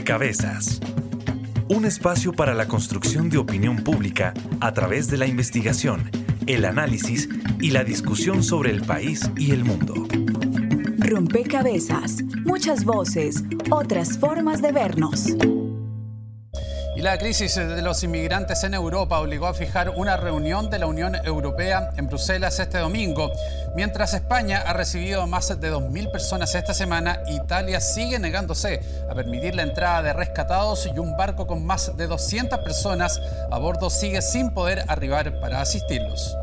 Rompecabezas. Un espacio para la construcción de opinión pública a través de la investigación, el análisis y la discusión sobre el país y el mundo. Rompecabezas. Muchas voces, otras formas de vernos. Y la crisis de los inmigrantes en Europa obligó a fijar una reunión de la Unión Europea en Bruselas este domingo. Mientras España ha recibido más de 2.000 personas esta semana, Italia sigue negándose a permitir la entrada de rescatados y un barco con más de 200 personas a bordo sigue sin poder arribar para asistirlos.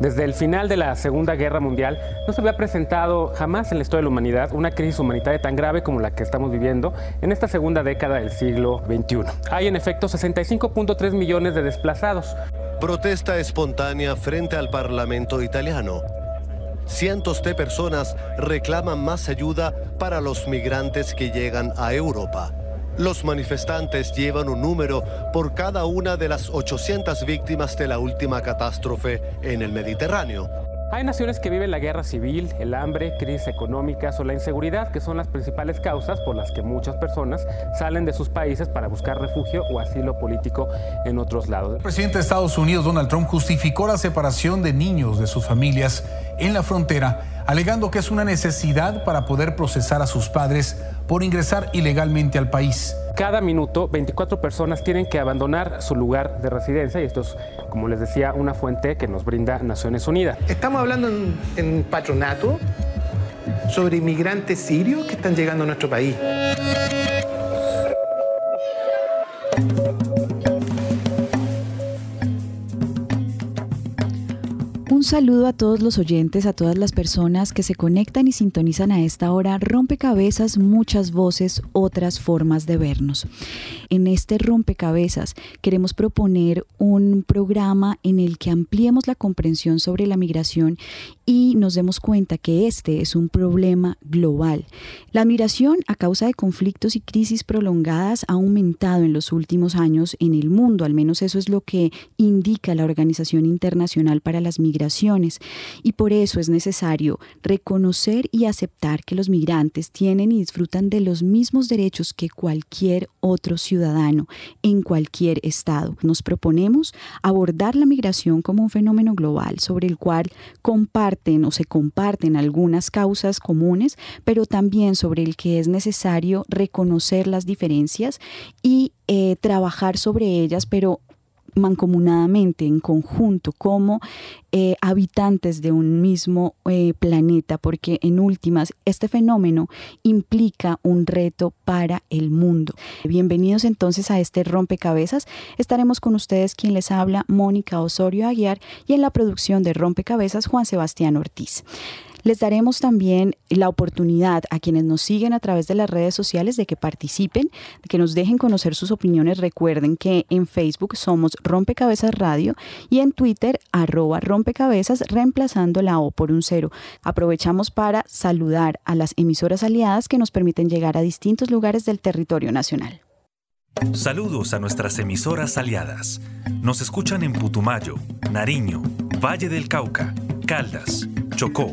Desde el final de la Segunda Guerra Mundial no se había presentado jamás en la historia de la humanidad una crisis humanitaria tan grave como la que estamos viviendo en esta segunda década del siglo XXI. Hay en efecto 65.3 millones de desplazados. Protesta espontánea frente al Parlamento italiano. Cientos de personas reclaman más ayuda para los migrantes que llegan a Europa. Los manifestantes llevan un número por cada una de las 800 víctimas de la última catástrofe en el Mediterráneo. Hay naciones que viven la guerra civil, el hambre, crisis económicas o la inseguridad, que son las principales causas por las que muchas personas salen de sus países para buscar refugio o asilo político en otros lados. El presidente de Estados Unidos, Donald Trump, justificó la separación de niños de sus familias en la frontera alegando que es una necesidad para poder procesar a sus padres por ingresar ilegalmente al país. Cada minuto, 24 personas tienen que abandonar su lugar de residencia y esto es, como les decía, una fuente que nos brinda Naciones Unidas. Estamos hablando en, en patronato sobre inmigrantes sirios que están llegando a nuestro país. Un saludo a todos los oyentes, a todas las personas que se conectan y sintonizan a esta hora. Rompecabezas, muchas voces, otras formas de vernos. En este rompecabezas queremos proponer un programa en el que ampliemos la comprensión sobre la migración y nos demos cuenta que este es un problema global. La migración a causa de conflictos y crisis prolongadas ha aumentado en los últimos años en el mundo, al menos eso es lo que indica la Organización Internacional para las Migraciones y por eso es necesario reconocer y aceptar que los migrantes tienen y disfrutan de los mismos derechos que cualquier otro ciudadano en cualquier estado. Nos proponemos abordar la migración como un fenómeno global sobre el cual comparten o se comparten algunas causas comunes, pero también sobre el que es necesario reconocer las diferencias y eh, trabajar sobre ellas, pero mancomunadamente, en conjunto, como eh, habitantes de un mismo eh, planeta, porque en últimas este fenómeno implica un reto para el mundo. Bienvenidos entonces a este rompecabezas. Estaremos con ustedes quien les habla, Mónica Osorio Aguiar, y en la producción de Rompecabezas, Juan Sebastián Ortiz. Les daremos también la oportunidad a quienes nos siguen a través de las redes sociales de que participen, de que nos dejen conocer sus opiniones. Recuerden que en Facebook somos Rompecabezas Radio y en Twitter arroba rompecabezas reemplazando la O por un cero. Aprovechamos para saludar a las emisoras aliadas que nos permiten llegar a distintos lugares del territorio nacional. Saludos a nuestras emisoras aliadas. Nos escuchan en Putumayo, Nariño, Valle del Cauca, Caldas, Chocó,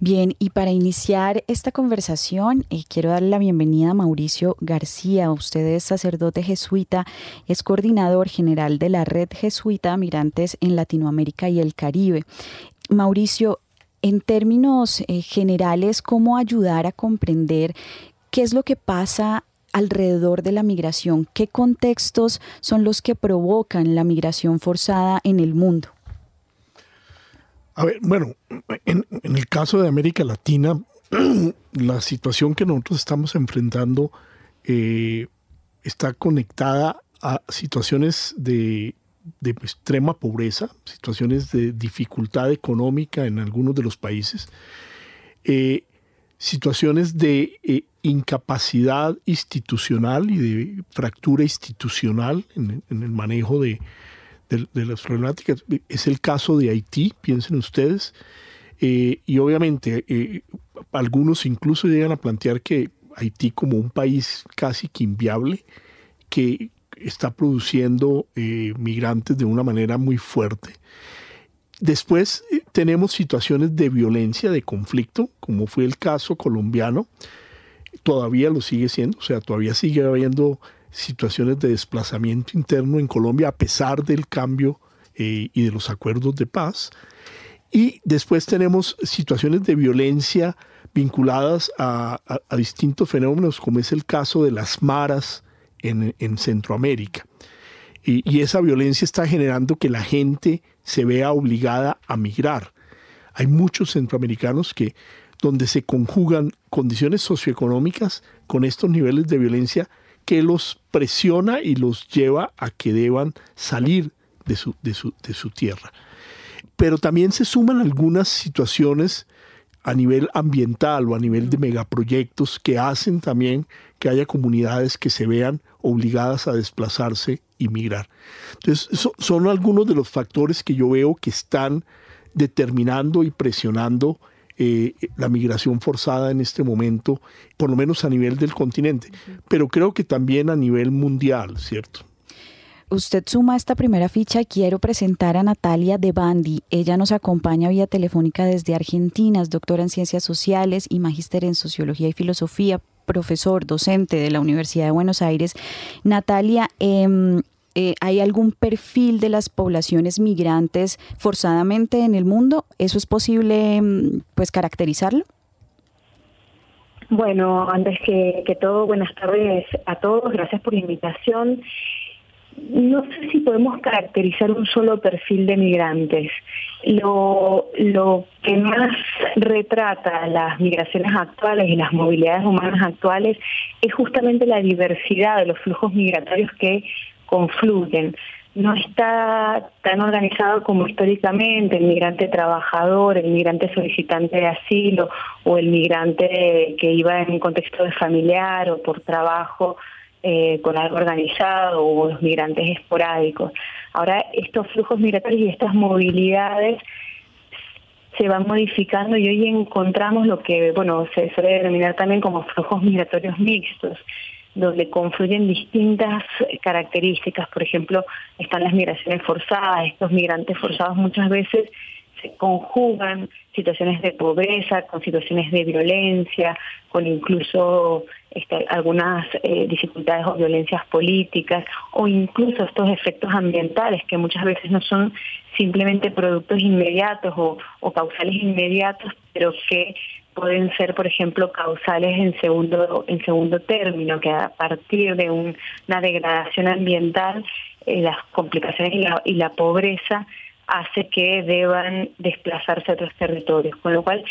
Bien, y para iniciar esta conversación, eh, quiero darle la bienvenida a Mauricio García. Usted es sacerdote jesuita, es coordinador general de la Red Jesuita Migrantes en Latinoamérica y el Caribe. Mauricio, en términos eh, generales, ¿cómo ayudar a comprender qué es lo que pasa alrededor de la migración? ¿Qué contextos son los que provocan la migración forzada en el mundo? A ver, bueno, en, el caso de América Latina, la situación que nosotros estamos enfrentando eh, está conectada a situaciones de, extrema pobreza, situaciones de dificultad económica en algunos de los países. Eh, situaciones de eh, incapacidad institucional y de fractura institucional en, el manejo de, las problemáticas. Es el caso de Haití, piensen ustedes. Eh, y obviamente eh, algunos incluso llegan a plantear que Haití como un país casi que inviable, que está produciendo migrantes de una manera muy fuerte. Después eh, tenemos situaciones de violencia, de conflicto, como fue el caso colombiano, todavía lo sigue siendo, o sea, todavía sigue habiendo situaciones de desplazamiento interno en Colombia a pesar del cambio eh, y de los acuerdos de paz. Y después tenemos situaciones de violencia vinculadas a, distintos fenómenos, como es el caso de las maras en, Centroamérica. y, esa violencia está generando que la gente se vea obligada a migrar. Hay muchos centroamericanos que donde se conjugan condiciones socioeconómicas con estos niveles de violencia que los presiona y los lleva a que deban salir de su, de su, tierra. Pero también se suman algunas situaciones a nivel ambiental o a nivel de megaproyectos que hacen también que haya comunidades que se vean obligadas a desplazarse y migrar. Entonces, son algunos de los factores que yo veo que están determinando y presionando eh, la migración forzada en este momento, por lo menos a nivel del continente, pero creo que también a nivel mundial, ¿cierto? Usted suma esta primera ficha. Quiero presentar a Natalia De Bandi. Ella nos acompaña vía telefónica desde Argentina, es doctora en ciencias sociales y magíster en sociología y filosofía, profesor, docente de la Universidad de Buenos Aires. Natalia, em, eh, ¿hay algún perfil de las poblaciones migrantes forzadamente en el mundo? ¿Eso es posible em, pues caracterizarlo? Bueno, antes que, que todo, buenas tardes a todos, gracias por la invitación. No sé si podemos caracterizar un solo perfil de migrantes. Lo, lo que más retrata las migraciones actuales y las movilidades humanas actuales es justamente la diversidad de los flujos migratorios que confluyen. No está tan organizado como históricamente el migrante trabajador, el migrante solicitante de asilo o el migrante que iba en un contexto de familiar o por trabajo eh, con algo organizado o los migrantes esporádicos. Ahora estos flujos migratorios y estas movilidades se van modificando y hoy encontramos lo que bueno se suele denominar también como flujos migratorios mixtos donde confluyen distintas características, por ejemplo, están las migraciones forzadas, estos migrantes forzados muchas veces se conjugan situaciones de pobreza, con situaciones de violencia, con incluso este, algunas eh, dificultades o violencias políticas, o incluso estos efectos ambientales que muchas veces no son simplemente productos inmediatos o, o causales inmediatos, pero que pueden ser, por ejemplo, causales en segundo, en segundo término, que a partir de una degradación ambiental, eh, las complicaciones y la, y la pobreza hace que deban desplazarse a otros territorios, con lo cual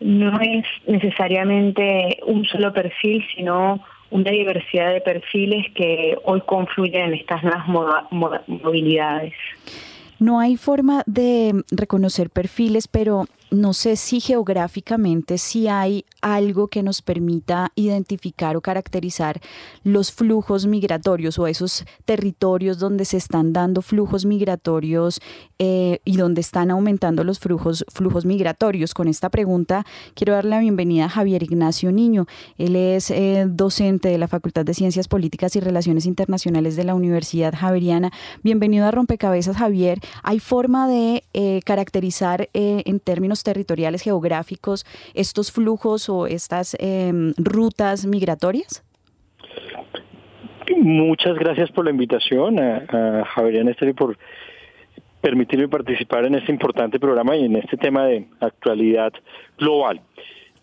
no es necesariamente un solo perfil, sino una diversidad de perfiles que hoy confluyen en estas nuevas movilidades. No hay forma de reconocer perfiles, pero no sé si geográficamente si hay algo que nos permita identificar o caracterizar los flujos migratorios o esos territorios donde se están dando flujos migratorios eh, y donde están aumentando los flujos, flujos migratorios. Con esta pregunta quiero darle la bienvenida a Javier Ignacio Niño. Él es eh, docente de la Facultad de Ciencias Políticas y Relaciones Internacionales de la Universidad Javeriana. Bienvenido a Rompecabezas, Javier. ¿Hay forma de eh, caracterizar en términos territoriales geográficos estos flujos o estas em, rutas migratorias? Muchas gracias por la invitación a, Javier y por permitirme participar en este importante programa y en este tema de actualidad global.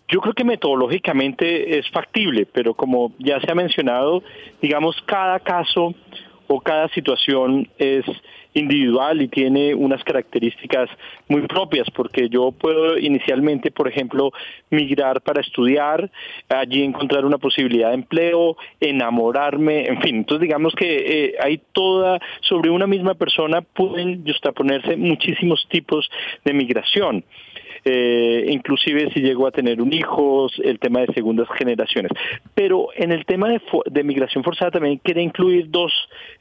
Yo creo que metodológicamente es factible, pero como ya se ha mencionado, digamos, cada caso o cada situación es individual y tiene unas características muy propias, porque yo puedo inicialmente, por ejemplo, migrar para estudiar, allí encontrar una posibilidad de empleo, enamorarme, en fin. Entonces digamos que eh, hay toda, sobre una misma persona pueden justaponerse muchísimos tipos de migración. Eh, inclusive si llegó a tener un hijo, el tema de segundas generaciones. Pero en el tema de, migración forzada también quiere incluir dos,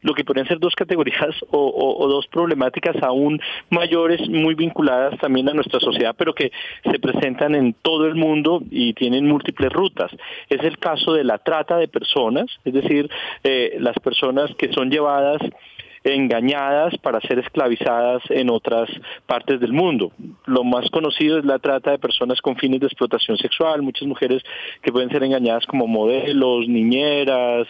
lo que podrían ser dos categorías o, dos problemáticas aún mayores, muy vinculadas también a nuestra sociedad, pero que se presentan en todo el mundo y tienen múltiples rutas. Es el caso de la trata de personas, es decir, eh, las personas que son llevadas engañadas para ser esclavizadas en otras partes del mundo. Lo más conocido es la trata de personas con fines de explotación sexual, muchas mujeres que pueden ser engañadas como modelos, niñeras,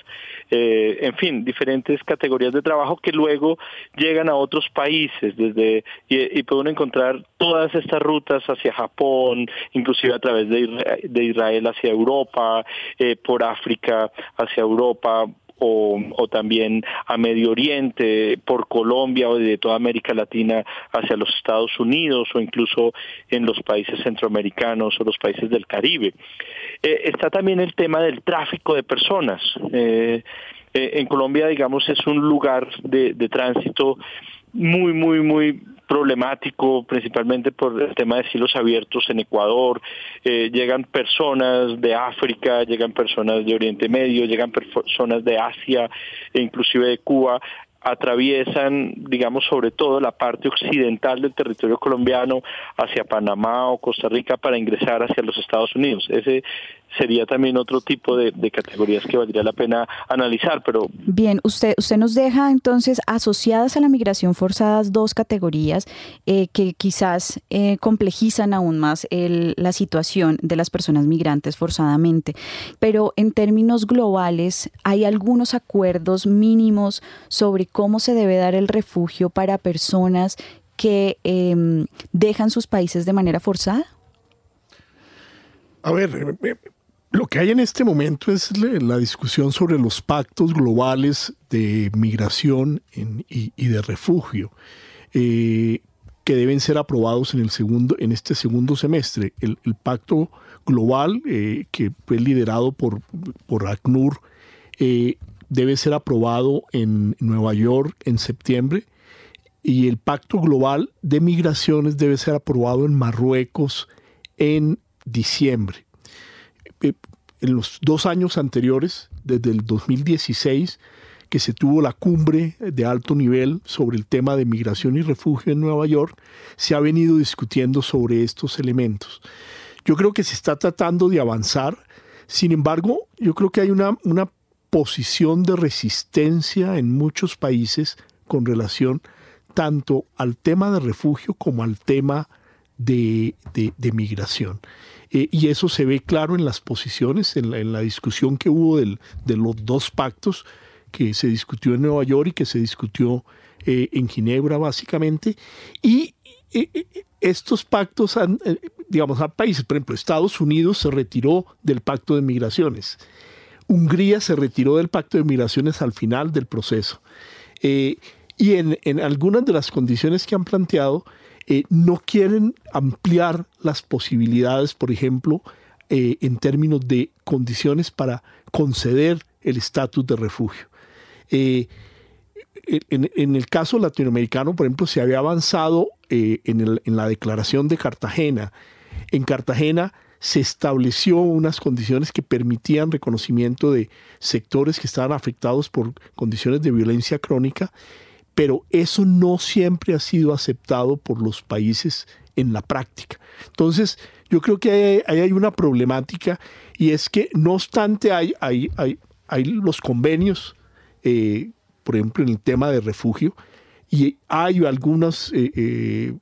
eh, en fin, diferentes categorías de trabajo que luego llegan a otros países desde y, pueden encontrar todas estas rutas hacia Japón, inclusive a través de Israel, hacia Europa, eh, por África hacia Europa, o, también a Medio Oriente, por Colombia o de toda América Latina hacia los Estados Unidos o incluso en los países centroamericanos o los países del Caribe. Eh, está también el tema del tráfico de personas. Eh, eh, en Colombia, digamos, es un lugar de, de tránsito muy, muy, muy problemático, principalmente por el tema de cielos abiertos en Ecuador. Eh, llegan personas de África, llegan personas de Oriente Medio, llegan personas de Asia e inclusive de Cuba atraviesan, digamos, sobre todo la parte occidental del territorio colombiano hacia Panamá o Costa Rica para ingresar hacia los Estados Unidos. Ese sería también otro tipo de, categorías que valdría la pena analizar, pero... Bien, usted, usted nos deja entonces asociadas a la migración forzadas dos categorías eh, que quizás eh, complejizan aún más la situación de las personas migrantes forzadamente, pero en términos globales, ¿hay algunos acuerdos mínimos sobre cómo se debe dar el refugio para personas que em, dejan sus países de manera forzada? A ver, eh, lo que hay en este momento es la discusión sobre los pactos globales de migración y, de refugio, eh, que deben ser aprobados en, el segundo, en este segundo semestre. El, pacto global, eh, que fue liderado por, por ACNUR, eh, debe ser aprobado en Nueva York en septiembre y el pacto global de migraciones debe ser aprobado en Marruecos en diciembre en los dos años anteriores, desde el 2016, que se tuvo la cumbre de alto nivel sobre el tema de migración y refugio en Nueva York, se ha venido discutiendo sobre estos elementos. Yo creo que se está tratando de avanzar, sin embargo, yo creo que hay una, una posición de resistencia en muchos países con relación tanto al tema de refugio como al tema de, de migración. Eh, y eso se ve claro en las posiciones, en la, discusión que hubo de los dos pactos que se discutió en Nueva York y que se discutió eh, en Ginebra básicamente. Y eh, estos pactos han, digamos, a países, por ejemplo, Estados Unidos se retiró del pacto de migraciones. Hungría se retiró del pacto de migraciones al final del proceso. y en, en, algunas de las condiciones que han planteado, eh, no quieren ampliar las posibilidades, por ejemplo, eh, en términos de condiciones para conceder el estatus de refugio. Eh, en, el caso latinoamericano, por ejemplo, se había avanzado en, la declaración de Cartagena. En Cartagena se estableció unas condiciones que permitían reconocimiento de sectores que estaban afectados por condiciones de violencia crónica pero eso no siempre ha sido aceptado por los países en la práctica. Entonces, yo creo que ahí hay, una problemática y es que no obstante hay, hay, hay, los convenios, eh, por ejemplo, en el tema de refugio, y hay algunos eh, eh,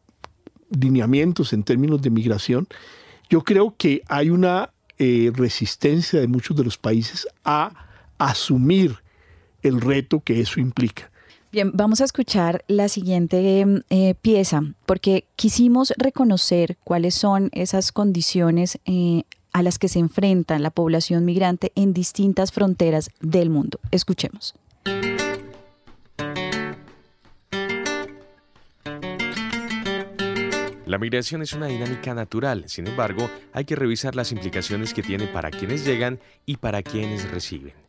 lineamientos en términos de migración, yo creo que hay una resistencia de muchos de los países a asumir el reto que eso implica. Bien, vamos a escuchar la siguiente eh, pieza porque quisimos reconocer cuáles son esas condiciones eh, a las que se enfrenta la población migrante en distintas fronteras del mundo. Escuchemos. La migración es una dinámica natural, sin embargo, hay que revisar las implicaciones que tiene para quienes llegan y para quienes reciben.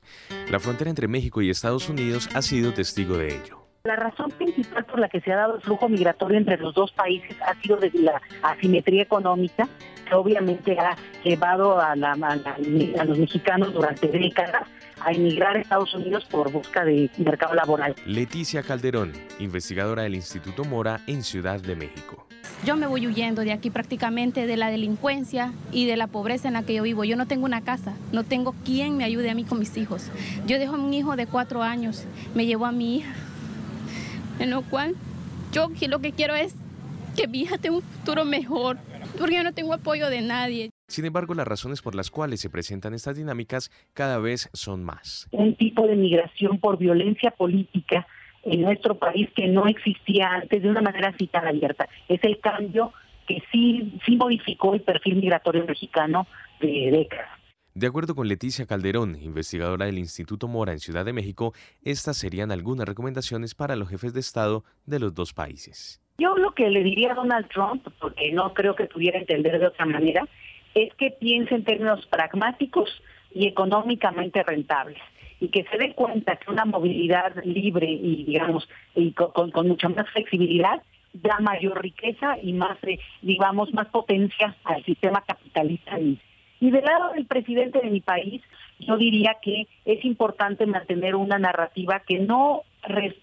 La frontera entre México y Estados Unidos ha sido testigo de ello. La razón principal por la que se ha dado el flujo migratorio entre los dos países ha sido desde la asimetría económica, que obviamente ha llevado a, a los mexicanos durante décadas a emigrar a Estados Unidos por busca de mercado laboral. Leticia Calderón, investigadora del Instituto Mora en Ciudad de México. Yo me voy huyendo de aquí prácticamente de la delincuencia y de la pobreza en la que yo vivo. Yo no tengo una casa, no tengo quien me ayude a mí con mis hijos. Yo dejo a un hijo de cuatro años, me llevo a mi hija en lo cual yo lo que quiero es que mi hija tenga un futuro mejor, porque yo no tengo apoyo de nadie. Sin embargo, las razones por las cuales se presentan estas dinámicas cada vez son más. Un tipo de migración por violencia política en nuestro país que no existía antes de una manera así tan abierta. Es el cambio que sí, sí modificó el perfil migratorio mexicano de décadas. De acuerdo con Leticia Calderón, investigadora del Instituto Mora en Ciudad de México, estas serían algunas recomendaciones para los jefes de Estado de los dos países. Yo lo que le diría a Donald Trump, porque no creo que pudiera entender de otra manera, es que piense en términos pragmáticos y económicamente rentables y que se dé cuenta que una movilidad libre y digamos y con, mucha más flexibilidad da mayor riqueza y más eh, digamos más potencia al sistema capitalista y del lado del presidente de mi país, yo diría que es importante mantener una narrativa que no,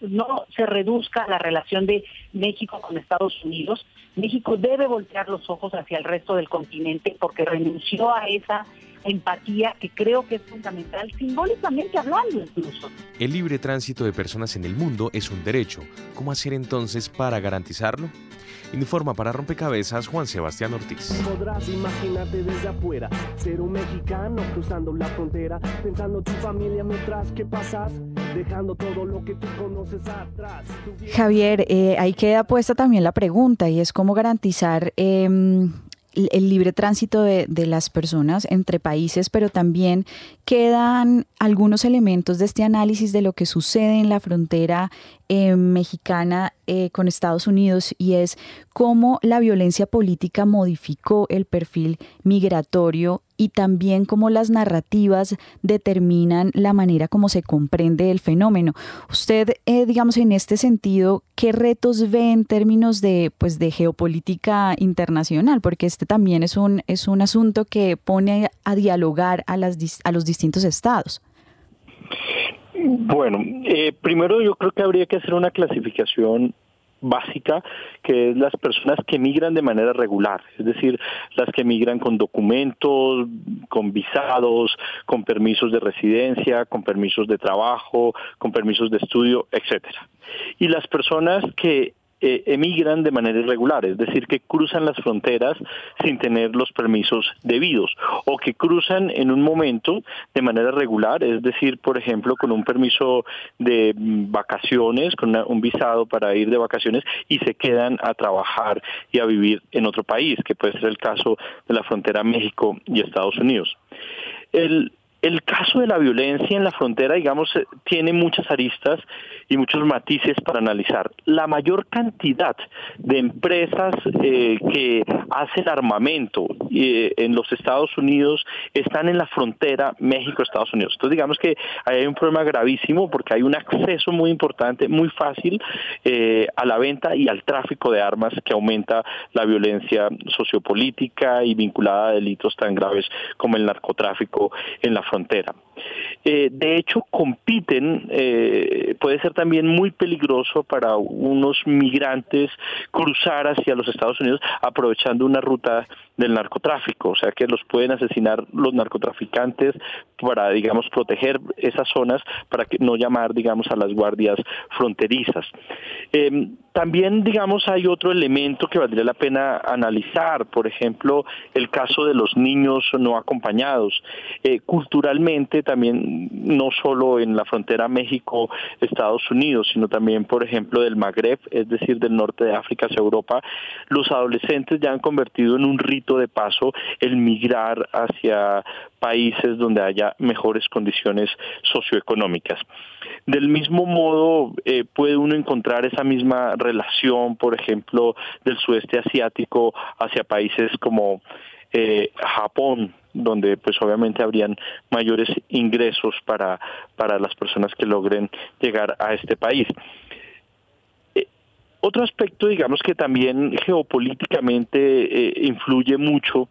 no se reduzca la relación de México con Estados Unidos. México debe voltear los ojos hacia el resto del continente porque renunció a esa empatía que creo que es fundamental, simbólicamente hablando incluso. El libre tránsito de personas en el mundo es un derecho. ¿Cómo hacer entonces para garantizarlo? Informa para Rompecabezas Juan Sebastián Ortiz. Podrás imaginarte desde afuera, ser un mexicano cruzando la frontera, pensando tu familia mientras que pasas, dejando todo lo que tú conoces atrás. Javier, eh, ahí queda puesta también la pregunta y es cómo garantizar em, el libre tránsito de, las personas entre países, pero también quedan algunos elementos de este análisis de lo que sucede en la frontera eh, mexicana eh, con Estados Unidos y es cómo la violencia política modificó el perfil migratorio y también cómo las narrativas determinan la manera como se comprende el fenómeno. Usted, eh, digamos, en este sentido, ¿qué retos ve en términos de, pues, de geopolítica internacional? Porque este también es un, es un asunto que pone a dialogar a, las, a los distintos estados. Bueno, eh, primero yo creo que habría que hacer una clasificación básica, que es las personas que migran de manera regular, es decir, las que migran con documentos, con visados, con permisos de residencia, con permisos de trabajo, con permisos de estudio, etcétera. Y las personas que eh, emigran de manera irregular, es decir, que cruzan las fronteras sin tener los permisos debidos o que cruzan en un momento de manera regular, es decir, por ejemplo, con un permiso de vacaciones, con un visado para ir de vacaciones y se quedan a trabajar y a vivir en otro país, que puede ser el caso de la frontera México y Estados Unidos. El, el caso de la violencia en la frontera, digamos, eh, tiene muchas aristas y muchos matices para analizar. La mayor cantidad de empresas eh, que hacen armamento eh, en los Estados Unidos están en la frontera México-Estados Unidos. Entonces, digamos que hay un problema gravísimo porque hay un acceso muy importante, muy fácil a la venta y al tráfico de armas que aumenta la violencia sociopolítica y vinculada a delitos tan graves como el narcotráfico en la frontera frontera. Eh, de hecho, compiten, eh, puede ser también muy peligroso para unos migrantes cruzar hacia los Estados Unidos aprovechando una ruta del narcotráfico, o sea que los pueden asesinar los narcotraficantes para, digamos, proteger esas zonas para que no llamar, digamos, a las guardias fronterizas. Em, también, digamos, hay otro elemento que valdría la pena analizar, por ejemplo, el caso de los niños no acompañados. Eh, culturalmente, también, no solo en la frontera México-Estados Unidos, sino también, por ejemplo, del Magreb, es decir, del norte de África hacia Europa, los adolescentes ya han convertido en un rito de paso el migrar hacia países donde haya mejores condiciones socioeconómicas. Del mismo modo, eh, puede uno encontrar esa misma relación, por ejemplo, del sudeste asiático hacia países como eh, Japón, donde pues obviamente habrían mayores ingresos para, para las personas que logren llegar a este país. Otro aspecto, digamos, que también geopolíticamente eh, influye mucho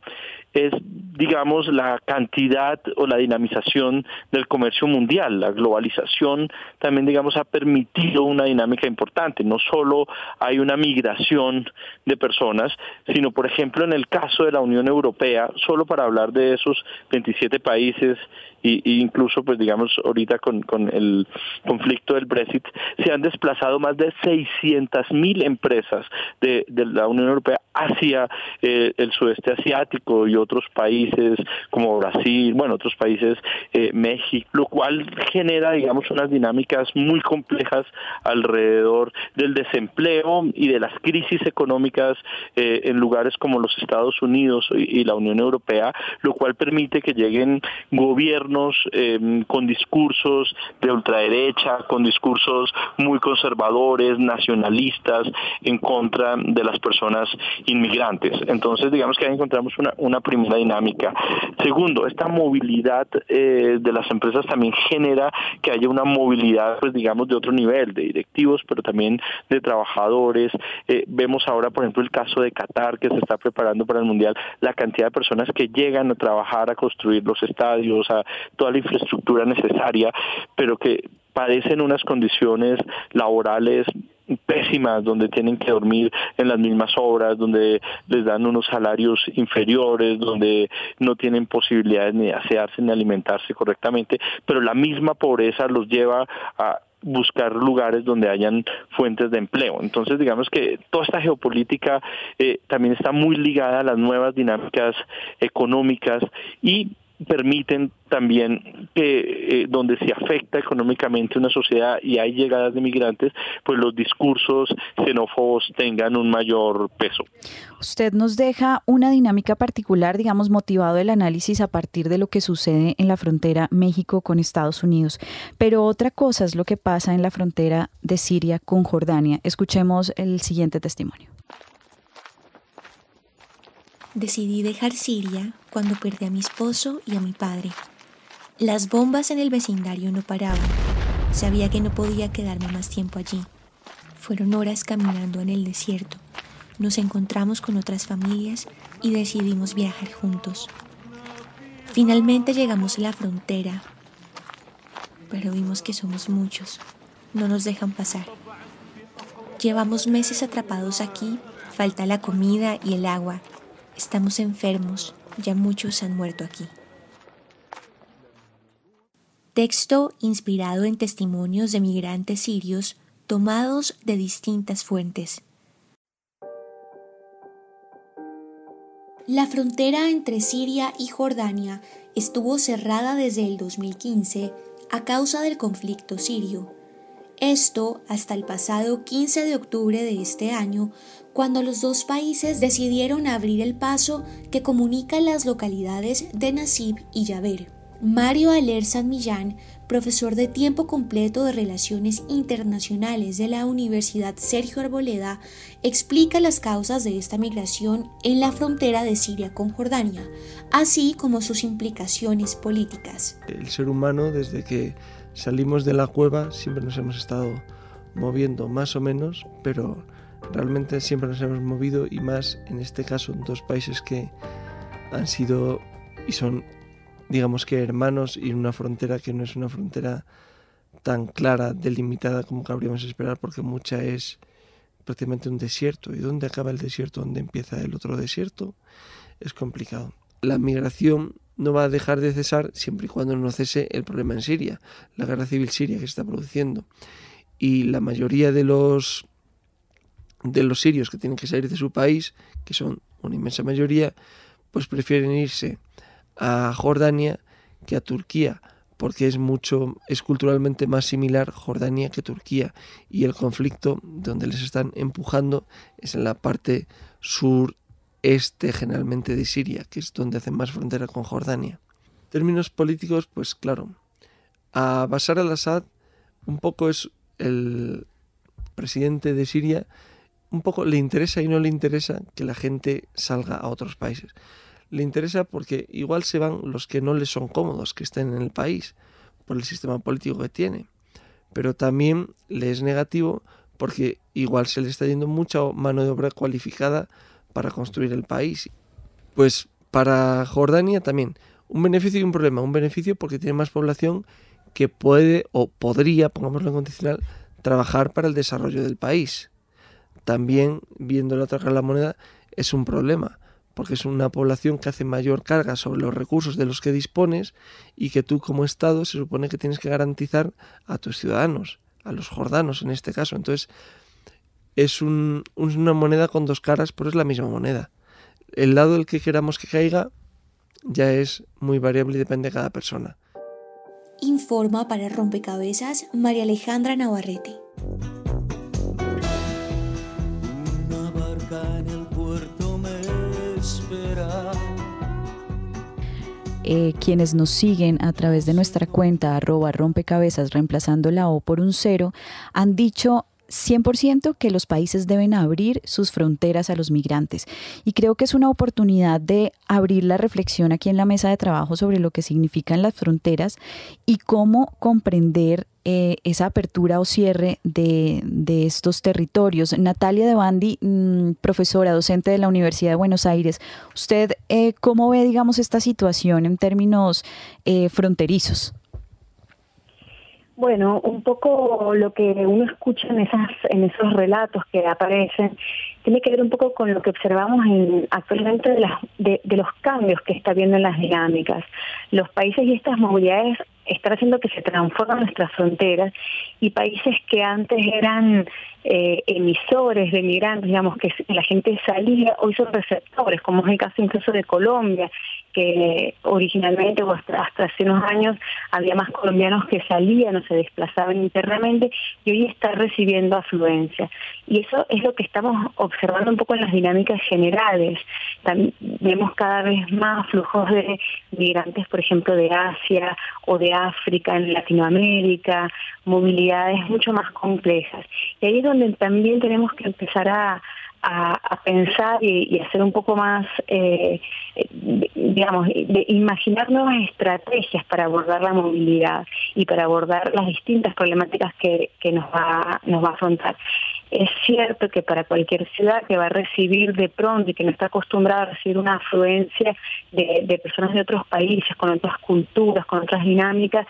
es, digamos, la cantidad o la dinamización del comercio mundial. La globalización también, digamos, ha permitido una dinámica importante. No solo hay una migración de personas, sino, por ejemplo, en el caso de la Unión Europea, solo para hablar de esos 27 países y, incluso, pues digamos, ahorita con, con, el conflicto del Brexit, se han desplazado más de 600 mil empresas de, de, la Unión Europea hacia eh, el sudeste asiático y otros países como Brasil, bueno, otros países, eh, México, lo cual genera, digamos, unas dinámicas muy complejas alrededor del desempleo y de las crisis económicas eh, en lugares como los Estados Unidos y, la Unión Europea, lo cual permite que lleguen gobiernos Em, con discursos de ultraderecha, con discursos muy conservadores, nacionalistas, en contra de las personas inmigrantes. Entonces, digamos que ahí encontramos una, una primera dinámica. Segundo, esta movilidad eh, de las empresas también genera que haya una movilidad, pues digamos, de otro nivel, de directivos, pero también de trabajadores. Eh, vemos ahora, por ejemplo, el caso de Qatar, que se está preparando para el Mundial, la cantidad de personas que llegan a trabajar, a construir los estadios, a toda la infraestructura necesaria, pero que padecen unas condiciones laborales pésimas, donde tienen que dormir en las mismas horas, donde les dan unos salarios inferiores, donde no tienen posibilidades ni de asearse ni alimentarse correctamente, pero la misma pobreza los lleva a buscar lugares donde hayan fuentes de empleo. Entonces, digamos que toda esta geopolítica eh, también está muy ligada a las nuevas dinámicas económicas y permiten también que eh, donde se afecta económicamente una sociedad y hay llegadas de migrantes, pues los discursos xenófobos tengan un mayor peso. Usted nos deja una dinámica particular, digamos, motivado el análisis a partir de lo que sucede en la frontera México con Estados Unidos. Pero otra cosa es lo que pasa en la frontera de Siria con Jordania. Escuchemos el siguiente testimonio. Decidí dejar Siria cuando perdí a mi esposo y a mi padre. Las bombas en el vecindario no paraban. Sabía que no podía quedarme más tiempo allí. Fueron horas caminando en el desierto. Nos encontramos con otras familias y decidimos viajar juntos. Finalmente llegamos a la frontera, pero vimos que somos muchos. No nos dejan pasar. Llevamos meses atrapados aquí, falta la comida y el agua Estamos enfermos, ya muchos han muerto aquí. Texto inspirado en testimonios de migrantes sirios tomados de distintas fuentes. La frontera entre Siria y Jordania estuvo cerrada desde el 2015 a causa del conflicto sirio. Esto hasta el pasado 15 de octubre de este año, cuando los dos países decidieron abrir el paso que comunica las localidades de Nasib y Yaber. Mario Aler San Millán, profesor de tiempo completo de Relaciones Internacionales de la Universidad Sergio Arboleda, explica las causas de esta migración en la frontera de Siria con Jordania, así como sus implicaciones políticas. El ser humano, desde que salimos de la cueva, siempre nos hemos estado moviendo más o menos, pero realmente siempre nos hemos movido y más en este caso en dos países que han sido y son digamos que hermanos y una frontera que no es una frontera tan clara, delimitada como cabríamos esperar porque mucha es prácticamente un desierto. ¿Y dónde acaba el desierto? ¿Dónde empieza el otro desierto? Es complicado. La migración no va a dejar de cesar siempre y cuando no cese el problema en Siria, la guerra civil siria que se está produciendo. Y la mayoría de los de los sirios que tienen que salir de su país, que son una inmensa mayoría, pues prefieren irse a Jordania que a Turquía, porque es mucho, es culturalmente más similar Jordania que Turquía, y el conflicto donde les están empujando es en la parte sureste generalmente de Siria, que es donde hacen más frontera con Jordania. Términos políticos, pues claro, a Bashar al-Assad un poco es el presidente de Siria un poco le interesa y no le interesa que la gente salga a otros países. Le interesa porque igual se van los que no les son cómodos que estén en el país por el sistema político que tiene. Pero también le es negativo porque igual se le está yendo mucha mano de obra cualificada para construir el país. Pues para Jordania también, un beneficio y un problema. Un beneficio porque tiene más población que puede o podría, pongámoslo en condicional, trabajar para el desarrollo del país. También, viendo la otra cara de la moneda, es un problema, porque es una población que hace mayor carga sobre los recursos de los que dispones y que tú como Estado se supone que tienes que garantizar a tus ciudadanos, a los jordanos en este caso. Entonces, es una moneda con dos caras, pero es la misma moneda. El lado del que queramos que caiga ya es muy variable y depende de cada persona. Informa para Rompecabezas María Alejandra Navarrete. Eh, quienes nos siguen a través de nuestra cuenta arroba rompecabezas reemplazando la O por un cero, han dicho 100% que los países deben abrir sus fronteras a los migrantes. Y creo que es una oportunidad de abrir la reflexión aquí en la mesa de trabajo sobre lo que significan las fronteras y cómo comprender eh, esa apertura o cierre de, estos territorios. Natalia de Bandi, mm, profesora, docente de la Universidad de Buenos Aires, ¿usted eh, cómo ve, digamos, esta situación en términos eh, fronterizos? Bueno, un poco lo que uno escucha en, esas, en esos relatos que aparecen tiene que ver un poco con lo que observamos en, actualmente de, las, de, de los cambios que está viendo en las dinámicas. Los países y estas movilidades están haciendo que se transformen nuestras fronteras y países que antes eran eh, emisores de migrantes, digamos que la gente salía, hoy son receptores, como es el caso incluso de Colombia, que originalmente o hasta, hace unos años había más colombianos que salían o se desplazaban internamente y hoy está recibiendo afluencia. Y eso es lo que estamos observando un poco en las dinámicas generales. También vemos cada vez más flujos de migrantes, por ejemplo, de Asia o de África, en Latinoamérica, movilidades mucho más complejas. Y ahí es donde también tenemos que empezar a, pensar y, hacer un poco más, eh, digamos, de imaginar nuevas estrategias para abordar la movilidad y para abordar las distintas problemáticas que, que nos, va, nos va a afrontar. Es cierto que para cualquier ciudad que va a recibir de pronto y que no está acostumbrada a recibir una afluencia de, personas de otros países, con otras culturas, con otras dinámicas,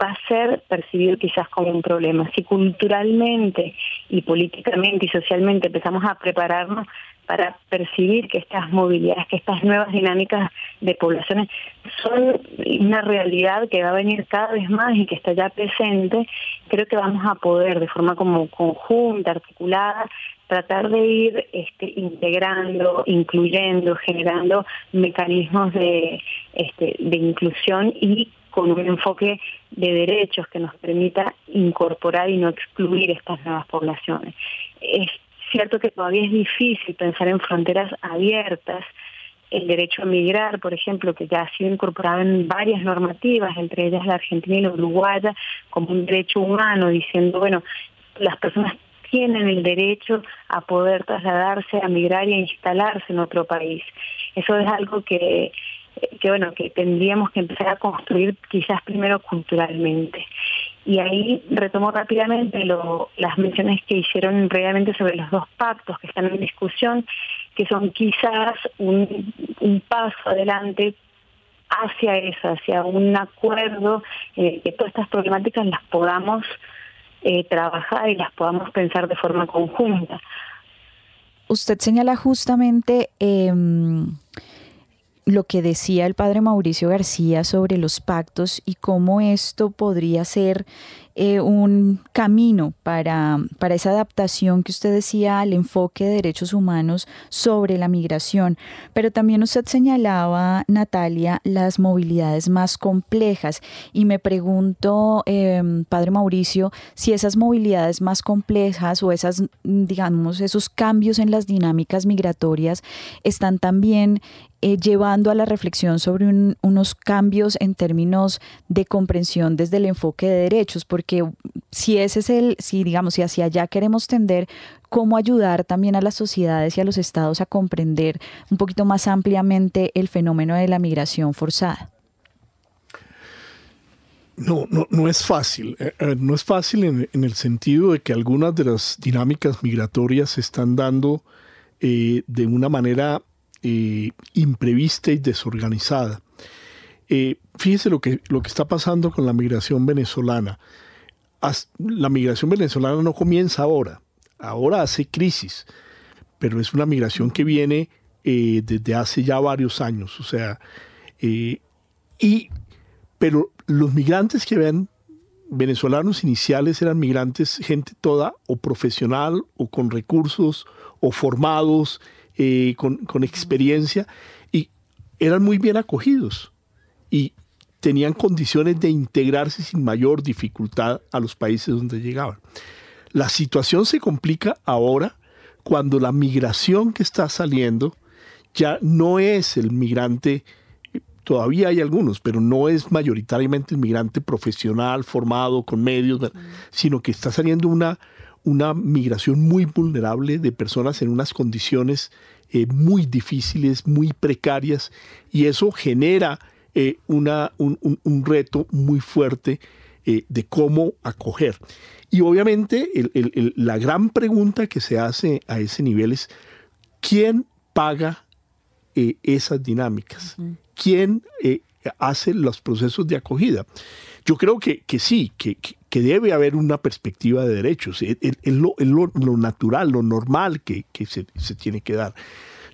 va a ser percibido quizás como un problema. Si culturalmente y políticamente y socialmente empezamos a para percibir que estas movilidades, que estas nuevas dinámicas de poblaciones son una realidad que va a venir cada vez más y que está ya presente, creo que vamos a poder de forma como conjunta, articulada, tratar de ir este, integrando, incluyendo, generando mecanismos de, este, de inclusión y con un enfoque de derechos que nos permita incorporar y no excluir estas nuevas poblaciones. Es cierto que todavía es difícil pensar en fronteras abiertas, el derecho a migrar, por ejemplo, que ya ha sido incorporado en varias normativas, entre ellas la argentina y la uruguaya, como un derecho humano, diciendo, bueno, las personas tienen el derecho a poder trasladarse, a migrar y a instalarse en otro país. Eso es algo que, que bueno, que tendríamos que empezar a construir quizás primero culturalmente. Y ahí retomo rápidamente las menciones que hicieron realmente sobre los dos pactos que están en discusión, que son quizás un, paso adelante hacia eso, hacia un acuerdo, eh, que todas estas problemáticas las podamos eh, trabajar y las podamos pensar de forma conjunta. Usted señala justamente em, lo que decía el padre Mauricio García sobre los pactos y cómo esto podría ser eh, un camino para, para esa adaptación que usted decía al enfoque de derechos humanos sobre la migración. Pero también usted señalaba, Natalia, las movilidades más complejas y me pregunto, em, padre Mauricio, si esas movilidades más complejas o esas, digamos, esos cambios en las dinámicas migratorias están también eh, llevando a la reflexión sobre unos cambios en términos de comprensión desde el enfoque de derechos, porque si ese es el, si digamos, si hacia allá queremos tender, cómo ayudar también a las sociedades y a los estados a comprender un poquito más ampliamente el fenómeno de la migración forzada. No, no, no es fácil. Eh, eh, no es fácil en, el sentido de que algunas de las dinámicas migratorias se están dando eh, de una manera imprevista y desorganizada. fíjese lo que, lo que está pasando con la migración venezolana. La migración venezolana no comienza ahora. Ahora hace crisis, pero es una migración que viene desde hace ya varios años. O sea, y pero los migrantes que ven venezolanos iniciales eran migrantes, gente toda o profesional o con recursos o formados, eh, con, experiencia, y eran muy bien acogidos y tenían condiciones de integrarse sin mayor dificultad a los países donde llegaban. La situación se complica ahora cuando la migración que está saliendo ya no es el migrante todavía hay algunos, pero no es mayoritariamente el migrante profesional, formado, con medios, sino que está saliendo una, una migración muy vulnerable de personas en unas condiciones eh, muy difíciles, muy precarias, y eso genera eh, una, un, reto muy fuerte eh, de cómo acoger. Y obviamente la gran pregunta que se hace a ese nivel es, ¿quién paga esas dinámicas? quién eh, hace los procesos de acogida. Yo creo que, que sí, que, que, debe haber una perspectiva de derechos. Es, lo, lo, natural, lo normal que, se, se, tiene que dar.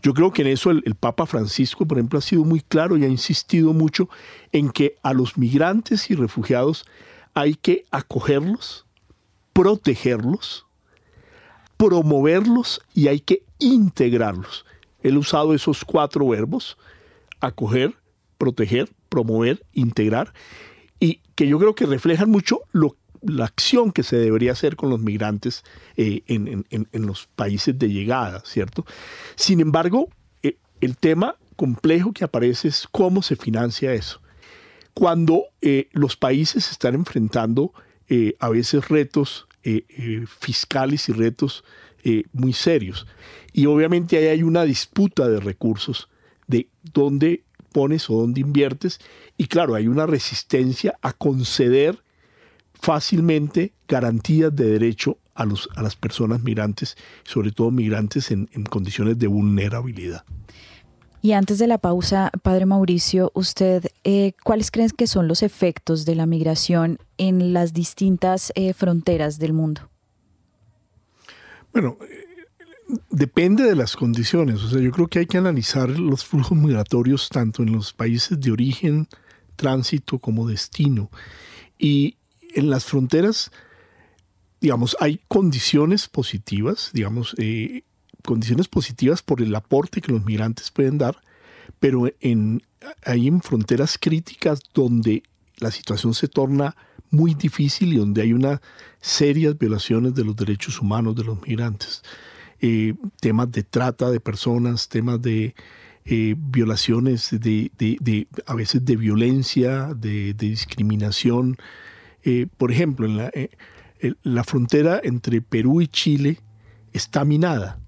Yo creo que en eso el, Papa Francisco, por ejemplo, ha sido muy claro y ha insistido mucho en que a los migrantes y refugiados hay que acogerlos, protegerlos, promoverlos y hay que integrarlos. Él ha usado esos cuatro verbos acoger, proteger, promover, integrar, y que yo creo que reflejan mucho lo, la acción que se debería hacer con los migrantes eh, en, los países de llegada, ¿cierto? Sin embargo, eh, el tema complejo que aparece es cómo se financia eso. Cuando eh, los países están enfrentando a veces retos fiscales y retos muy serios. Y obviamente ahí hay una disputa de recursos de dónde pones o dónde inviertes. Y claro, hay una resistencia a conceder fácilmente garantías de derecho a, los, a las personas migrantes, sobre todo migrantes en, condiciones de vulnerabilidad. Y antes de la pausa, Padre Mauricio, ¿usted eh, cuáles creen que son los efectos de la migración en las distintas eh, fronteras del mundo? Bueno, depende de las condiciones. O sea, yo creo que hay que analizar los flujos migratorios tanto en los países de origen, tránsito como destino. Y en las fronteras, digamos, hay condiciones positivas, digamos, eh, condiciones positivas por el aporte que los migrantes pueden dar, pero en, hay en fronteras críticas donde la situación se torna muy difícil y donde hay una serias violaciones de los derechos humanos de los migrantes. Eh, temas de trata de personas, temas de eh, violaciones, de, a veces de violencia, de, discriminación. Eh, por ejemplo, en la, la, frontera entre Perú y Chile está minada.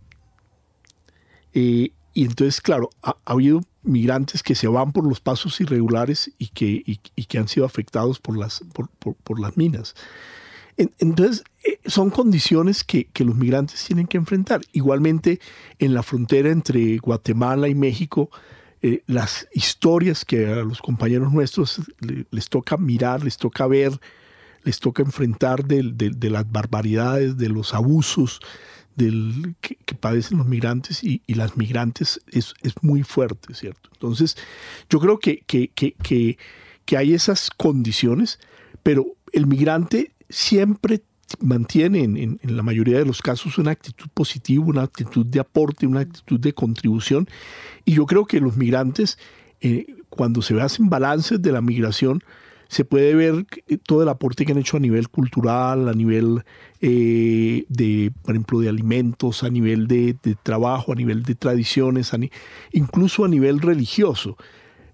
y entonces, claro, ha, habido migrantes que se van por los pasos irregulares y que, que han sido afectados por las, por, por las minas. Entonces, eh, son condiciones que, los migrantes tienen que enfrentar. Igualmente, en la frontera entre Guatemala y México, eh, las historias que a los compañeros nuestros les toca mirar, les toca ver, les toca enfrentar de, las barbaridades, de los abusos del, que, padecen los migrantes y, las migrantes es, muy fuerte, ¿cierto? Entonces, yo creo que, que, que hay esas condiciones, pero el migrante siempre mantiene en, la mayoría de los casos una actitud positiva, una actitud de aporte, una actitud de contribución. Y yo creo que los migrantes, eh, cuando se hacen balances de la migración, se puede ver todo el aporte que han hecho a nivel cultural, a nivel eh, de, por ejemplo, de alimentos, a nivel de, trabajo, a nivel de tradiciones, incluso a nivel religioso.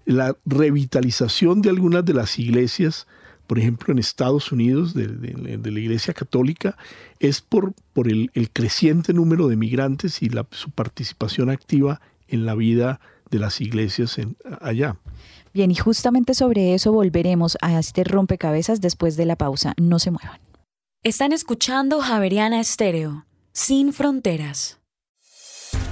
La revitalización de algunas de las iglesias por ejemplo, en Estados Unidos, de, la Iglesia Católica, es por, el, creciente número de migrantes y su participación activa en la vida de las iglesias allá. Bien, y justamente sobre eso volveremos a este rompecabezas después de la pausa. No se muevan. Están escuchando Javeriana Estéreo, sin fronteras.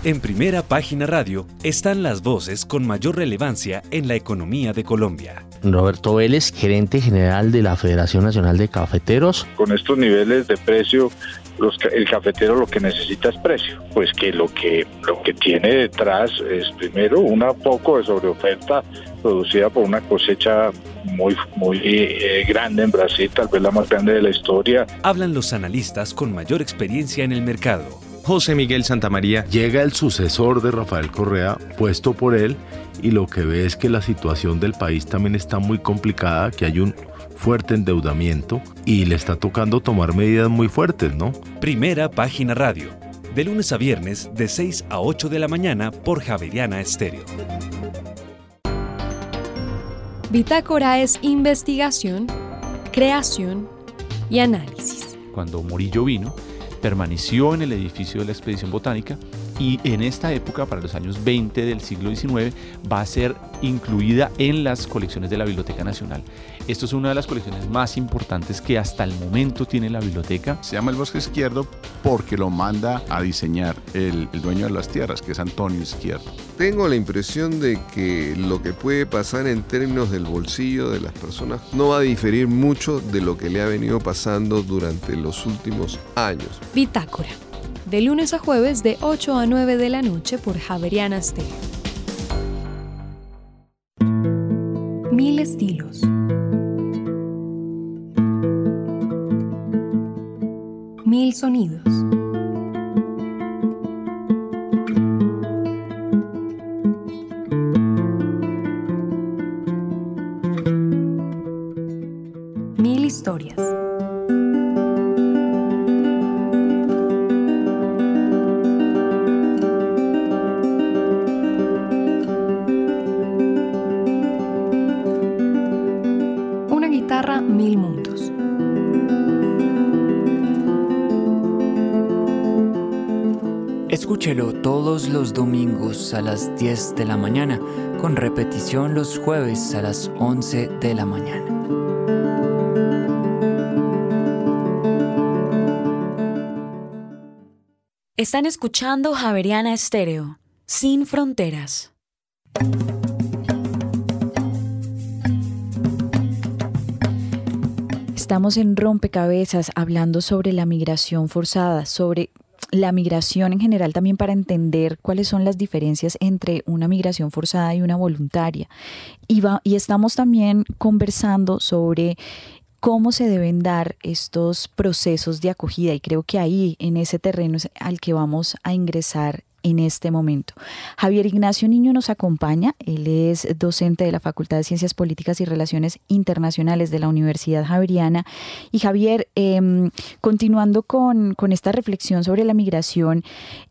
En primera página radio están las voces con mayor relevancia en la economía de Colombia. Roberto Vélez, gerente general de la Federación Nacional de Cafeteros. Con estos niveles de precio, el cafetero lo que necesita es precio. Pues que lo que lo que tiene detrás es primero una poco de sobreoferta producida por una cosecha muy, muy eh, grande en Brasil, tal vez la más grande de la historia. Hablan los analistas con mayor experiencia en el mercado José Miguel Santamaría. Llega el sucesor de Rafael Correa, puesto por él, y lo que ve es que la situación del país también está muy complicada, que hay un fuerte endeudamiento y le está tocando tomar medidas muy fuertes, ¿no? Primera página radio, de lunes a viernes de 6 a 8 de la mañana por Javeriana Estéreo. Bitácora es investigación, creación y análisis. Cuando Murillo vino, permaneció en el edificio de la expedición botánica y en esta época, para los años 20 del siglo XIX, va a ser incluida en las colecciones de la Biblioteca Nacional. Esto es una de las colecciones más importantes que hasta el momento tiene la biblioteca. Se llama el Bosque Izquierdo porque lo manda a diseñar el, el dueño de las tierras, que es Antonio Izquierdo. Tengo la impresión de que lo que puede pasar en términos del bolsillo de las personas no va a diferir mucho de lo que le ha venido pasando durante los últimos años. Bitácora de lunes a jueves de 8 a 9 de la noche por Javeriana Stereo. Sonidos. Los domingos a las 10 de la mañana, con repetición los jueves a las 11 de la mañana. Están escuchando Javeriana Estéreo, sin fronteras. Estamos en rompecabezas hablando sobre la migración forzada, sobre la migración en general también para entender cuáles son las diferencias entre una migración forzada y una voluntaria. Y, y estamos también conversando sobre cómo se deben dar estos procesos de acogida y creo que ahí en ese terreno es al que vamos a ingresar en este momento. Javier Ignacio Niño nos acompaña, él es docente de la Facultad de Ciencias Políticas y Relaciones Internacionales de la Universidad Javeriana. Y Javier, em, continuando con, con esta reflexión sobre la migración,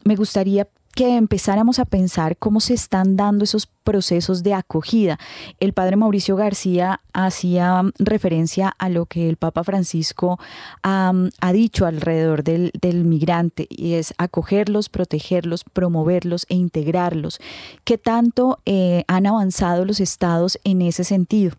me gustaría que empezáramos a pensar cómo se están dando esos procesos de acogida. El padre Mauricio García hacía referencia a lo que el Papa Francisco ha dicho alrededor del, migrante y es acogerlos, protegerlos, promoverlos e integrarlos. ¿Qué tanto eh, han avanzado los estados en ese sentido?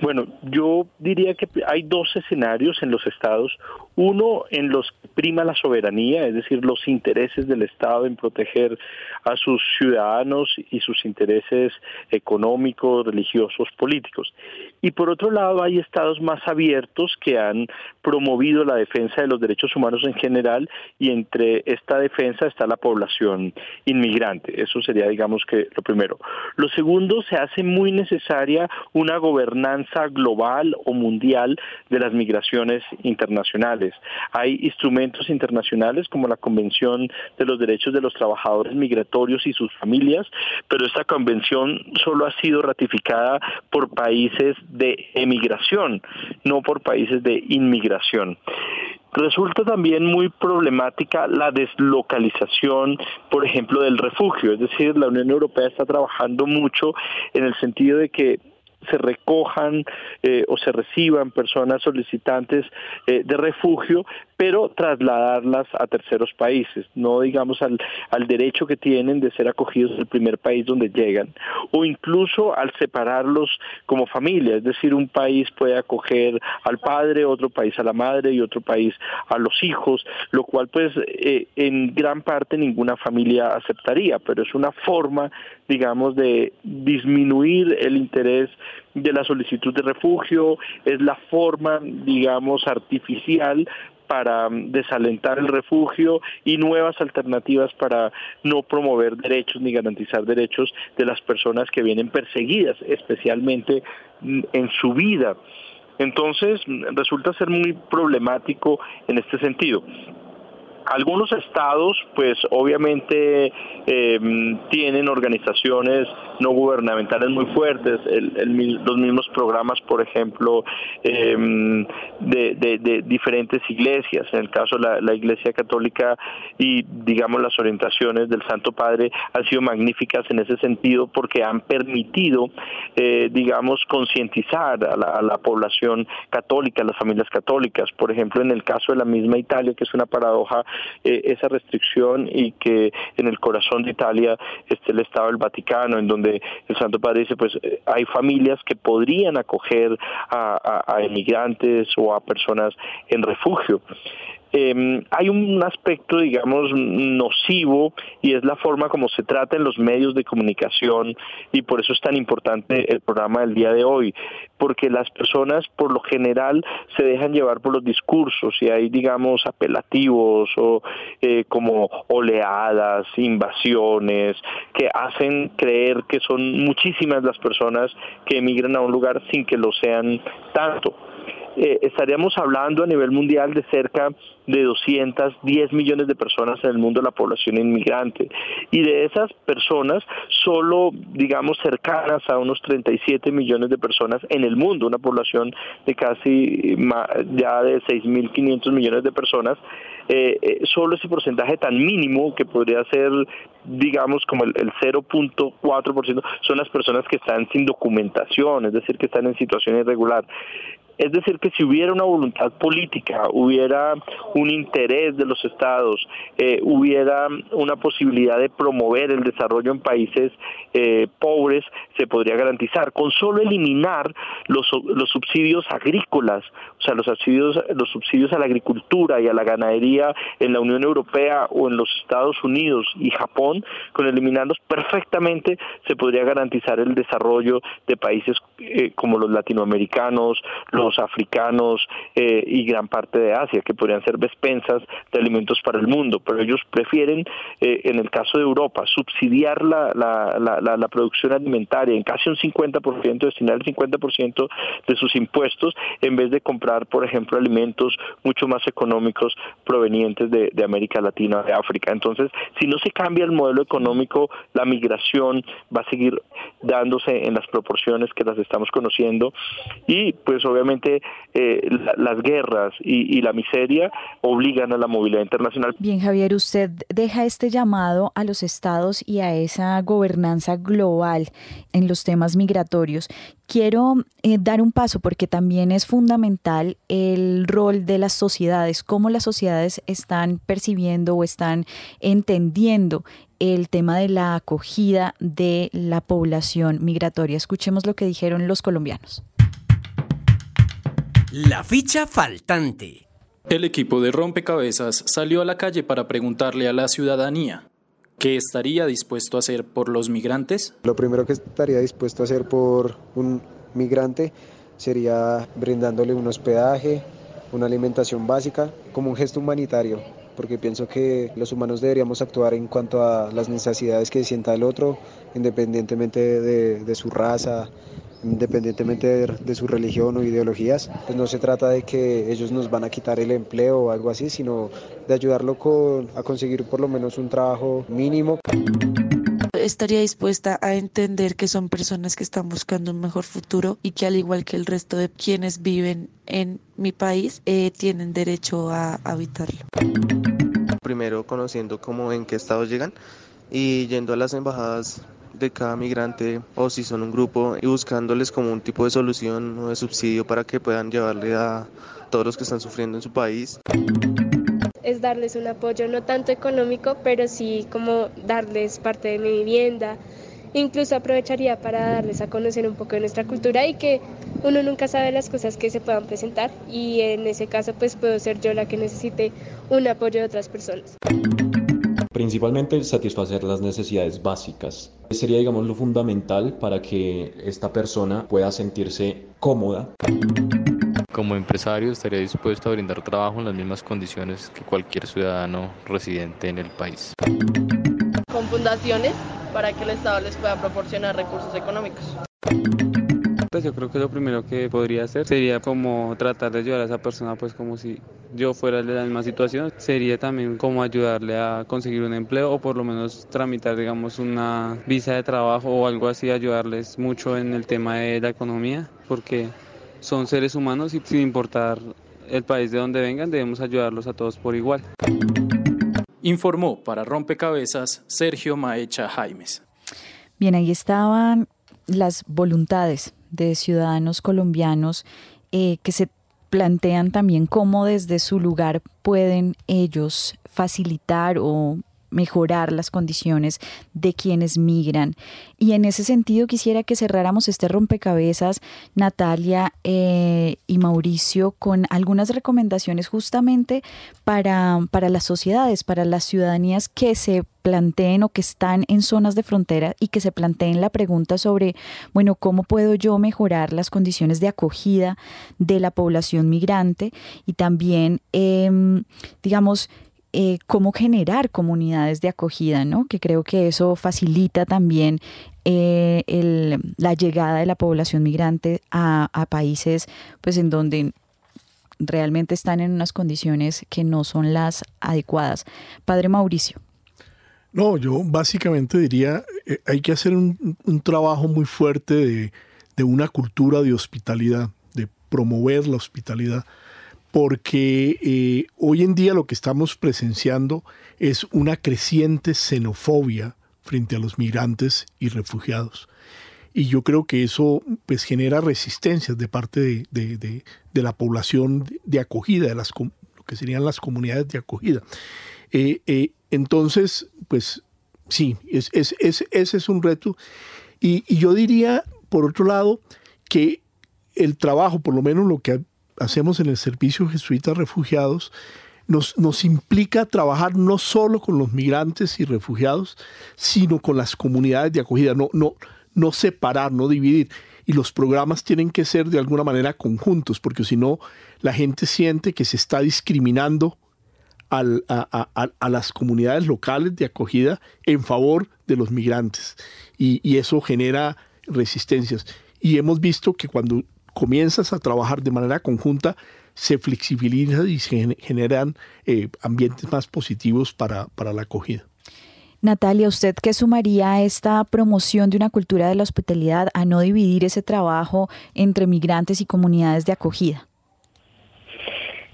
Bueno, yo diría que hay dos escenarios en los estados. Uno en los que prima la soberanía, es decir, los intereses del Estado en proteger a sus ciudadanos y sus intereses económicos, religiosos, políticos. Y por otro lado, hay estados más abiertos que han promovido la defensa de los derechos humanos en general y entre esta defensa está la población inmigrante. Eso sería, digamos que, lo primero. Lo segundo, se hace muy necesaria una gobernanza global o mundial de las migraciones internacionales. Hay instrumentos internacionales como la Convención de los Derechos de los Trabajadores Migratorios y sus familias, pero esta convención solo ha sido ratificada por países de emigración, no por países de inmigración. Resulta también muy problemática la deslocalización, por ejemplo, del refugio, es decir, la Unión Europea está trabajando mucho en el sentido de que se recojan eh, o se reciban personas solicitantes eh, de refugio, pero trasladarlas a terceros países, no digamos al, al derecho que tienen de ser acogidos en el primer país donde llegan, o incluso al separarlos como familia, es decir, un país puede acoger al padre, otro país a la madre y otro país a los hijos, lo cual pues eh, en gran parte ninguna familia aceptaría, pero es una forma, digamos, de disminuir el interés de la solicitud de refugio, es la forma, digamos, artificial para mm, desalentar el refugio y nuevas alternativas para no promover derechos ni garantizar derechos de las personas que vienen perseguidas, especialmente mm, en su vida. Entonces, resulta ser muy problemático en este sentido. Algunos estados, pues obviamente em, tienen organizaciones no gubernamentales muy fuertes, los mismos programas, por ejemplo, em, de, diferentes iglesias. En el caso de la, Iglesia Católica y, digamos, las orientaciones del Santo Padre han sido magníficas en ese sentido porque han permitido, eh, digamos, concientizar a la, a la población católica, a las familias católicas. Por ejemplo, en el caso de la misma Italia, que es una paradoja eh, esa restricción y que en el corazón de Italia esté el Estado del Vaticano, en donde el Santo Padre dice, pues eh, hay familias que podrían acoger a, a, a emigrantes o a personas en refugio. Eh, hay un aspecto, digamos, nocivo y es la forma como se trata en los medios de comunicación y por eso es tan importante el programa del día de hoy, porque las personas por lo general se dejan llevar por los discursos y hay, digamos, apelativos o eh, como oleadas, invasiones, que hacen creer que son muchísimas las personas que emigran a un lugar sin que lo sean tanto. Eh, estaríamos hablando a nivel mundial de cerca de 210 millones de personas en el mundo la población inmigrante. Y de esas personas, solo, digamos, cercanas a unos 37 millones de personas en el mundo, una población de casi ya de 6.500 millones de personas, eh, eh, solo ese porcentaje tan mínimo que podría ser, digamos, como el, el 0.4%, son las personas que están sin documentación, es decir, que están en situación irregular. Es decir, que si hubiera una voluntad política, hubiera un interés de los estados, eh, hubiera una posibilidad de promover el desarrollo en países eh, pobres, se podría garantizar. Con solo eliminar los, los subsidios agrícolas, o sea, los subsidios, los subsidios a la agricultura y a la ganadería en la Unión Europea o en los Estados Unidos y Japón, con eliminarlos perfectamente se podría garantizar el desarrollo de países eh, como los latinoamericanos, los africanos eh, y gran parte de Asia, que podrían ser despensas de alimentos para el mundo, pero ellos prefieren, eh, en el caso de Europa, subsidiar la, la, la, la producción alimentaria en casi un 50%, destinar el 50% de sus impuestos, en vez de comprar, por ejemplo, alimentos mucho más económicos provenientes de, de América Latina, de África. Entonces, si no se cambia el modelo económico, la migración va a seguir dándose en las proporciones que las estamos conociendo y pues obviamente eh, las guerras y, la miseria obligan a la movilidad internacional. Bien, Javier, usted deja este llamado a los estados y a esa gobernanza global en los temas migratorios. Quiero eh, dar un paso porque también es fundamental el rol de las sociedades, cómo las sociedades están percibiendo o están entendiendo el tema de la acogida de la población migratoria. Escuchemos lo que dijeron los colombianos. La ficha faltante. El equipo de rompecabezas salió a la calle para preguntarle a la ciudadanía qué estaría dispuesto a hacer por los migrantes. Lo primero que estaría dispuesto a hacer por un migrante sería brindándole un hospedaje, una alimentación básica, como un gesto humanitario, porque pienso que los humanos deberíamos actuar en cuanto a las necesidades que sienta el otro, independientemente de, de su raza, independientemente de, su religión o ideologías, pues no se trata de que ellos nos van a quitar el empleo o algo así, sino de ayudarlo a conseguir por lo menos un trabajo mínimo estaría dispuesta a entender que son personas que están buscando un mejor futuro y que al igual que el resto de quienes viven en mi país, eh, tienen derecho a habitarlo. Primero conociendo cómo en qué estado llegan y yendo a las embajadas de cada migrante o si son un grupo y buscándoles como un tipo de solución o de subsidio para que puedan llevarle a todos los que están sufriendo en su país es darles un apoyo no tanto económico, pero sí como darles parte de mi vivienda. Incluso aprovecharía para darles a conocer un poco de nuestra cultura y que uno nunca sabe las cosas que se puedan presentar y en ese caso pues puedo ser yo la que necesite un apoyo de otras personas. Principalmente satisfacer las necesidades básicas. Sería digamos lo fundamental para que esta persona pueda sentirse cómoda. Como empresario estaría dispuesto a brindar trabajo en las mismas condiciones que cualquier ciudadano residente en el país. Con fundaciones para que el Estado les pueda proporcionar recursos económicos. Pues yo creo que lo primero que podría hacer sería como tratar de ayudar a esa persona pues como si yo fuera de la misma situación. Sería también como ayudarle a conseguir un empleo o por lo menos tramitar digamos una visa de trabajo o algo así, ayudarles mucho en el tema de la economía porque son seres humanos y sin importar el país de donde vengan, debemos ayudarlos a todos por igual. Informó para Rompecabezas Sergio Maecha Jaimes. Bien, ahí estaban las voluntades de ciudadanos colombianos eh, que se plantean también cómo desde su lugar pueden ellos facilitar o mejorar las condiciones de quienes migran. Y en ese sentido quisiera que cerráramos este rompecabezas, Natalia eh, y Mauricio, con algunas recomendaciones justamente para, para las sociedades, para las ciudadanías que se planteen o que están en zonas de frontera y que se planteen la pregunta sobre, bueno, ¿cómo puedo yo mejorar las condiciones de acogida de la población migrante? Y también, em, digamos, eh, cómo generar comunidades de acogida, ¿no? que creo que eso facilita también eh, la llegada de la población migrante a, países pues, en donde realmente están en unas condiciones que no son las adecuadas. Padre Mauricio. No, yo básicamente diría, eh, hay que hacer un, trabajo muy fuerte de, de, una cultura de hospitalidad, de promover la hospitalidad porque eh, hoy en día lo que estamos presenciando es una creciente xenofobia frente a los migrantes y refugiados. Y yo creo que eso pues, genera resistencias de parte de, la población de acogida, de las, lo que serían las comunidades de acogida. Eh, eh, entonces, pues sí, es, ese es un reto. Y, y yo diría, por otro lado, que el trabajo, por lo menos lo que hacemos en el Servicio Jesuita Refugiados nos, nos, implica trabajar no solo con los migrantes y refugiados, sino con las comunidades de acogida, no, no, no separar, no dividir. Y los programas tienen que ser de alguna manera conjuntos, porque si no, la gente siente que se está discriminando al, a, a, las comunidades locales de acogida en favor de los migrantes. Y, y eso genera resistencias. Y hemos visto que cuando comienzas a trabajar de manera conjunta, se flexibiliza y se generan eh, ambientes más positivos para, para la acogida. Natalia, ¿usted qué sumaría a esta promoción de una cultura de la hospitalidad a no dividir ese trabajo entre migrantes y comunidades de acogida?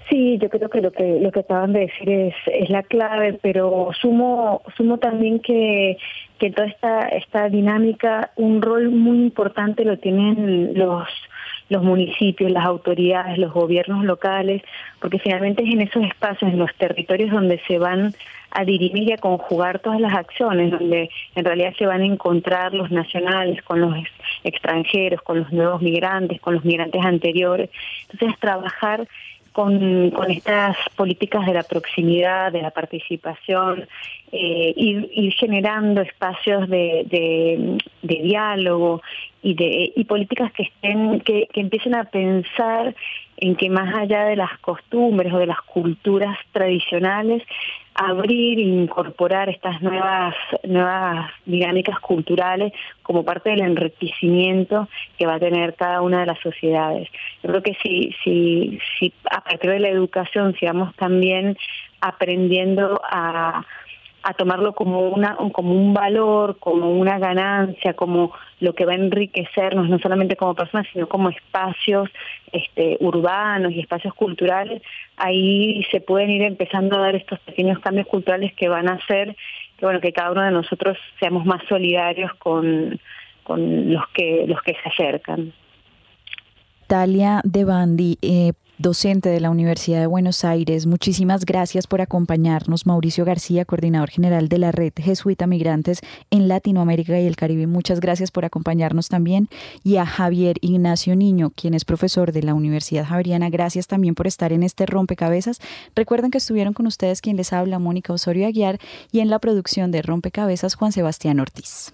Sí, yo creo que lo que lo que acaban de decir es, es la clave, pero sumo sumo también que que toda esta esta dinámica un rol muy importante lo tienen los los municipios, las autoridades, los gobiernos locales, porque finalmente es en esos espacios, en los territorios donde se van a dirimir y a conjugar todas las acciones, donde en realidad se van a encontrar los nacionales con los extranjeros, con los nuevos migrantes, con los migrantes anteriores. Entonces, trabajar con, con estas políticas de la proximidad, de la participación, eh, ir, generando espacios de, de, diálogo y de y políticas que estén que, que empiecen a pensar en que más allá de las costumbres o de las culturas tradicionales abrir e incorporar estas nuevas nuevas dinámicas culturales como parte del enriquecimiento que va a tener cada una de las sociedades. Yo creo que si si si a partir de la educación sigamos también aprendiendo a a tomarlo como una como un valor, como una ganancia, como lo que va a enriquecernos no solamente como personas, sino como espacios este, urbanos y espacios culturales, ahí se pueden ir empezando a dar estos pequeños cambios culturales que van a hacer bueno, que cada uno de nosotros seamos más solidarios con, con los que los que se acercan. Talia De Bandi, eh, docente de la Universidad de Buenos Aires. Muchísimas gracias por acompañarnos. Mauricio García, coordinador general de la Red Jesuita Migrantes en Latinoamérica y el Caribe. Muchas gracias por acompañarnos también. Y a Javier Ignacio Niño, quien es profesor de la Universidad Javeriana. Gracias también por estar en este rompecabezas. Recuerden que estuvieron con ustedes quien les habla, Mónica Osorio Aguiar, y en la producción de Rompecabezas, Juan Sebastián Ortiz.